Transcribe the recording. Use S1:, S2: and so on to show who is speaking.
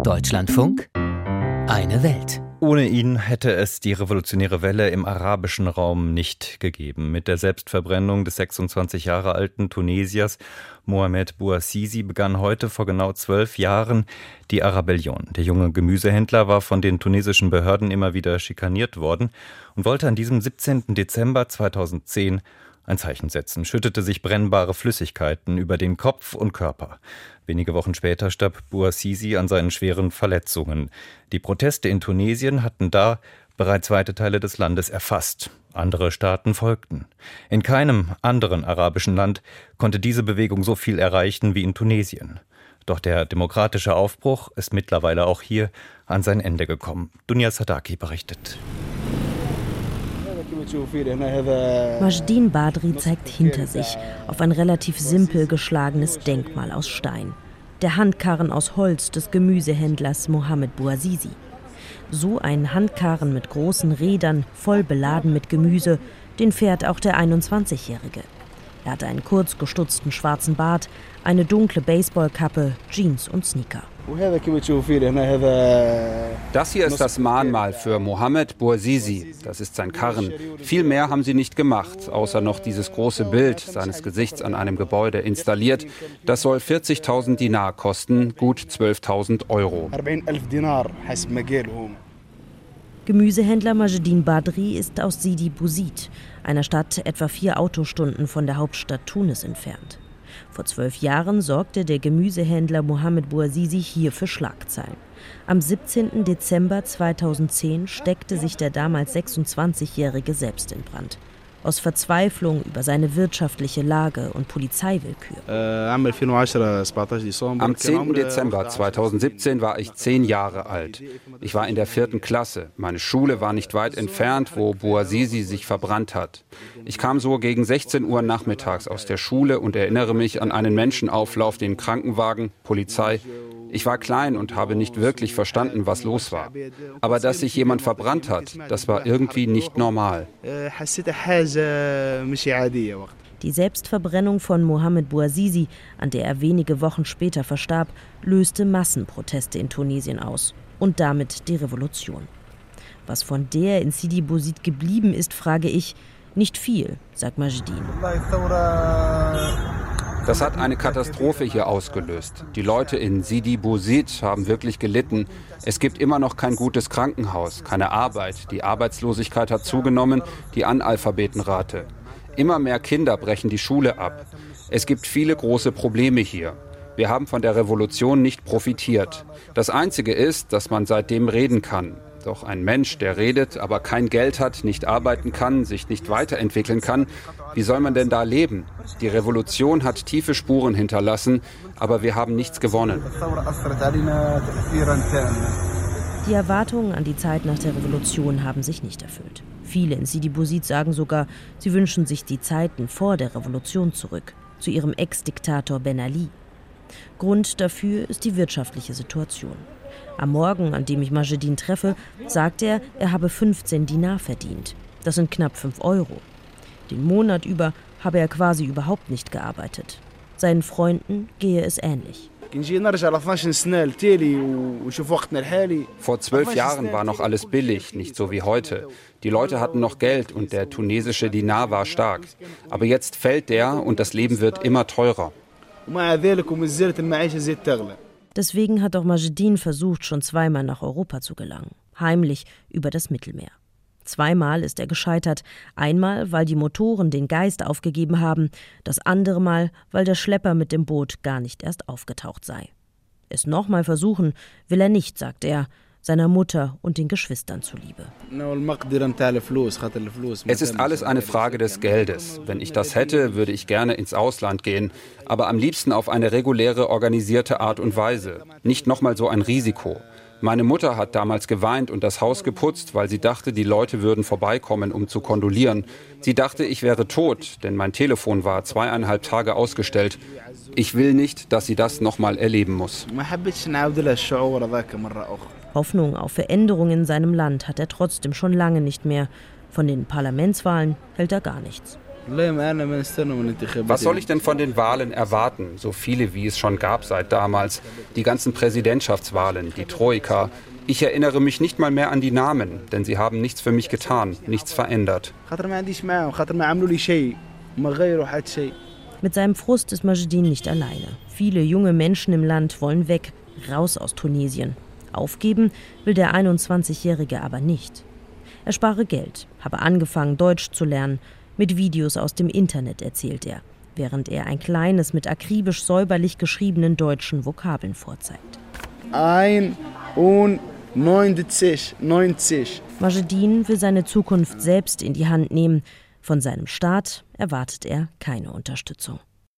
S1: Deutschlandfunk Eine Welt.
S2: Ohne ihn hätte es die revolutionäre Welle im arabischen Raum nicht gegeben. Mit der Selbstverbrennung des 26 Jahre alten Tunesiers Mohamed Bouazizi begann heute vor genau zwölf Jahren die Arabellion. Der junge Gemüsehändler war von den tunesischen Behörden immer wieder schikaniert worden und wollte an diesem 17. Dezember 2010 ein Zeichen setzen, schüttete sich brennbare Flüssigkeiten über den Kopf und Körper. Wenige Wochen später starb Bouazizi an seinen schweren Verletzungen. Die Proteste in Tunesien hatten da bereits weite Teile des Landes erfasst. Andere Staaten folgten. In keinem anderen arabischen Land konnte diese Bewegung so viel erreichen wie in Tunesien. Doch der demokratische Aufbruch ist mittlerweile auch hier an sein Ende gekommen. Dunja Sadaki berichtet.
S3: Majdin Badri zeigt hinter sich auf ein relativ simpel geschlagenes Denkmal aus Stein. Der Handkarren aus Holz des Gemüsehändlers Mohammed Bouazizi. So ein Handkarren mit großen Rädern, voll beladen mit Gemüse, den fährt auch der 21-Jährige. Er hat einen kurz gestutzten schwarzen Bart, eine dunkle Baseballkappe, Jeans und Sneaker.
S4: Das hier ist das Mahnmal für Mohammed Bouazizi. Das ist sein Karren. Viel mehr haben sie nicht gemacht, außer noch dieses große Bild seines Gesichts an einem Gebäude installiert. Das soll 40.000 Dinar kosten, gut 12.000 Euro.
S3: Gemüsehändler Majedin Badri ist aus Sidi Bouzid, einer Stadt etwa vier Autostunden von der Hauptstadt Tunis entfernt. Vor zwölf Jahren sorgte der Gemüsehändler Mohamed Bouazizi hier für Schlagzeilen. Am 17. Dezember 2010 steckte sich der damals 26-Jährige selbst in Brand aus Verzweiflung über seine wirtschaftliche Lage und Polizeiwillkür.
S4: Am 10. Dezember 2017 war ich zehn Jahre alt. Ich war in der vierten Klasse. Meine Schule war nicht weit entfernt, wo Bouazizi sich verbrannt hat. Ich kam so gegen 16 Uhr nachmittags aus der Schule und erinnere mich an einen Menschenauflauf, den Krankenwagen, Polizei ich war klein und habe nicht wirklich verstanden, was los war. Aber dass sich jemand verbrannt hat, das war irgendwie nicht normal.
S3: Die Selbstverbrennung von Mohamed Bouazizi, an der er wenige Wochen später verstarb, löste Massenproteste in Tunesien aus und damit die Revolution. Was von der in Sidi Bouzid geblieben ist, frage ich, nicht viel, sagt Majdin.
S4: Das hat eine Katastrophe hier ausgelöst. Die Leute in Sidi Bouzid haben wirklich gelitten. Es gibt immer noch kein gutes Krankenhaus, keine Arbeit. Die Arbeitslosigkeit hat zugenommen, die Analphabetenrate. Immer mehr Kinder brechen die Schule ab. Es gibt viele große Probleme hier. Wir haben von der Revolution nicht profitiert. Das Einzige ist, dass man seitdem reden kann. Doch ein Mensch, der redet, aber kein Geld hat, nicht arbeiten kann, sich nicht weiterentwickeln kann, wie soll man denn da leben? Die Revolution hat tiefe Spuren hinterlassen, aber wir haben nichts gewonnen.
S3: Die Erwartungen an die Zeit nach der Revolution haben sich nicht erfüllt. Viele in Sidi Bouzid sagen sogar, sie wünschen sich die Zeiten vor der Revolution zurück, zu ihrem Ex-Diktator Ben Ali. Grund dafür ist die wirtschaftliche Situation. Am Morgen, an dem ich Majedin treffe, sagt er, er habe 15 Dinar verdient. Das sind knapp 5 Euro. Den Monat über habe er quasi überhaupt nicht gearbeitet. Seinen Freunden gehe es ähnlich.
S4: Vor zwölf Jahren war noch alles billig, nicht so wie heute. Die Leute hatten noch Geld und der tunesische Dinar war stark. Aber jetzt fällt der und das Leben wird immer teurer.
S3: Deswegen hat auch Majedin versucht, schon zweimal nach Europa zu gelangen, heimlich über das Mittelmeer. Zweimal ist er gescheitert, einmal, weil die Motoren den Geist aufgegeben haben, das andere Mal, weil der Schlepper mit dem Boot gar nicht erst aufgetaucht sei. Es nochmal versuchen will er nicht, sagt er, seiner Mutter und den Geschwistern zuliebe.
S4: Es ist alles eine Frage des Geldes. Wenn ich das hätte, würde ich gerne ins Ausland gehen, aber am liebsten auf eine reguläre, organisierte Art und Weise. Nicht nochmal so ein Risiko. Meine Mutter hat damals geweint und das Haus geputzt, weil sie dachte, die Leute würden vorbeikommen, um zu kondolieren. Sie dachte, ich wäre tot, denn mein Telefon war zweieinhalb Tage ausgestellt. Ich will nicht, dass sie das nochmal erleben muss.
S3: Hoffnung auf Veränderungen in seinem Land hat er trotzdem schon lange nicht mehr. Von den Parlamentswahlen hält er gar nichts.
S4: Was soll ich denn von den Wahlen erwarten? So viele wie es schon gab seit damals. Die ganzen Präsidentschaftswahlen, die Troika. Ich erinnere mich nicht mal mehr an die Namen, denn sie haben nichts für mich getan, nichts verändert.
S3: Mit seinem Frust ist Majidin nicht alleine. Viele junge Menschen im Land wollen weg, raus aus Tunesien. Aufgeben will der 21-Jährige aber nicht. Er spare Geld, habe angefangen, Deutsch zu lernen. Mit Videos aus dem Internet erzählt er, während er ein kleines, mit akribisch säuberlich geschriebenen deutschen Vokabeln vorzeigt.
S5: Ein und 90, 90.
S3: Majidin will seine Zukunft selbst in die Hand nehmen. Von seinem Staat erwartet er keine Unterstützung.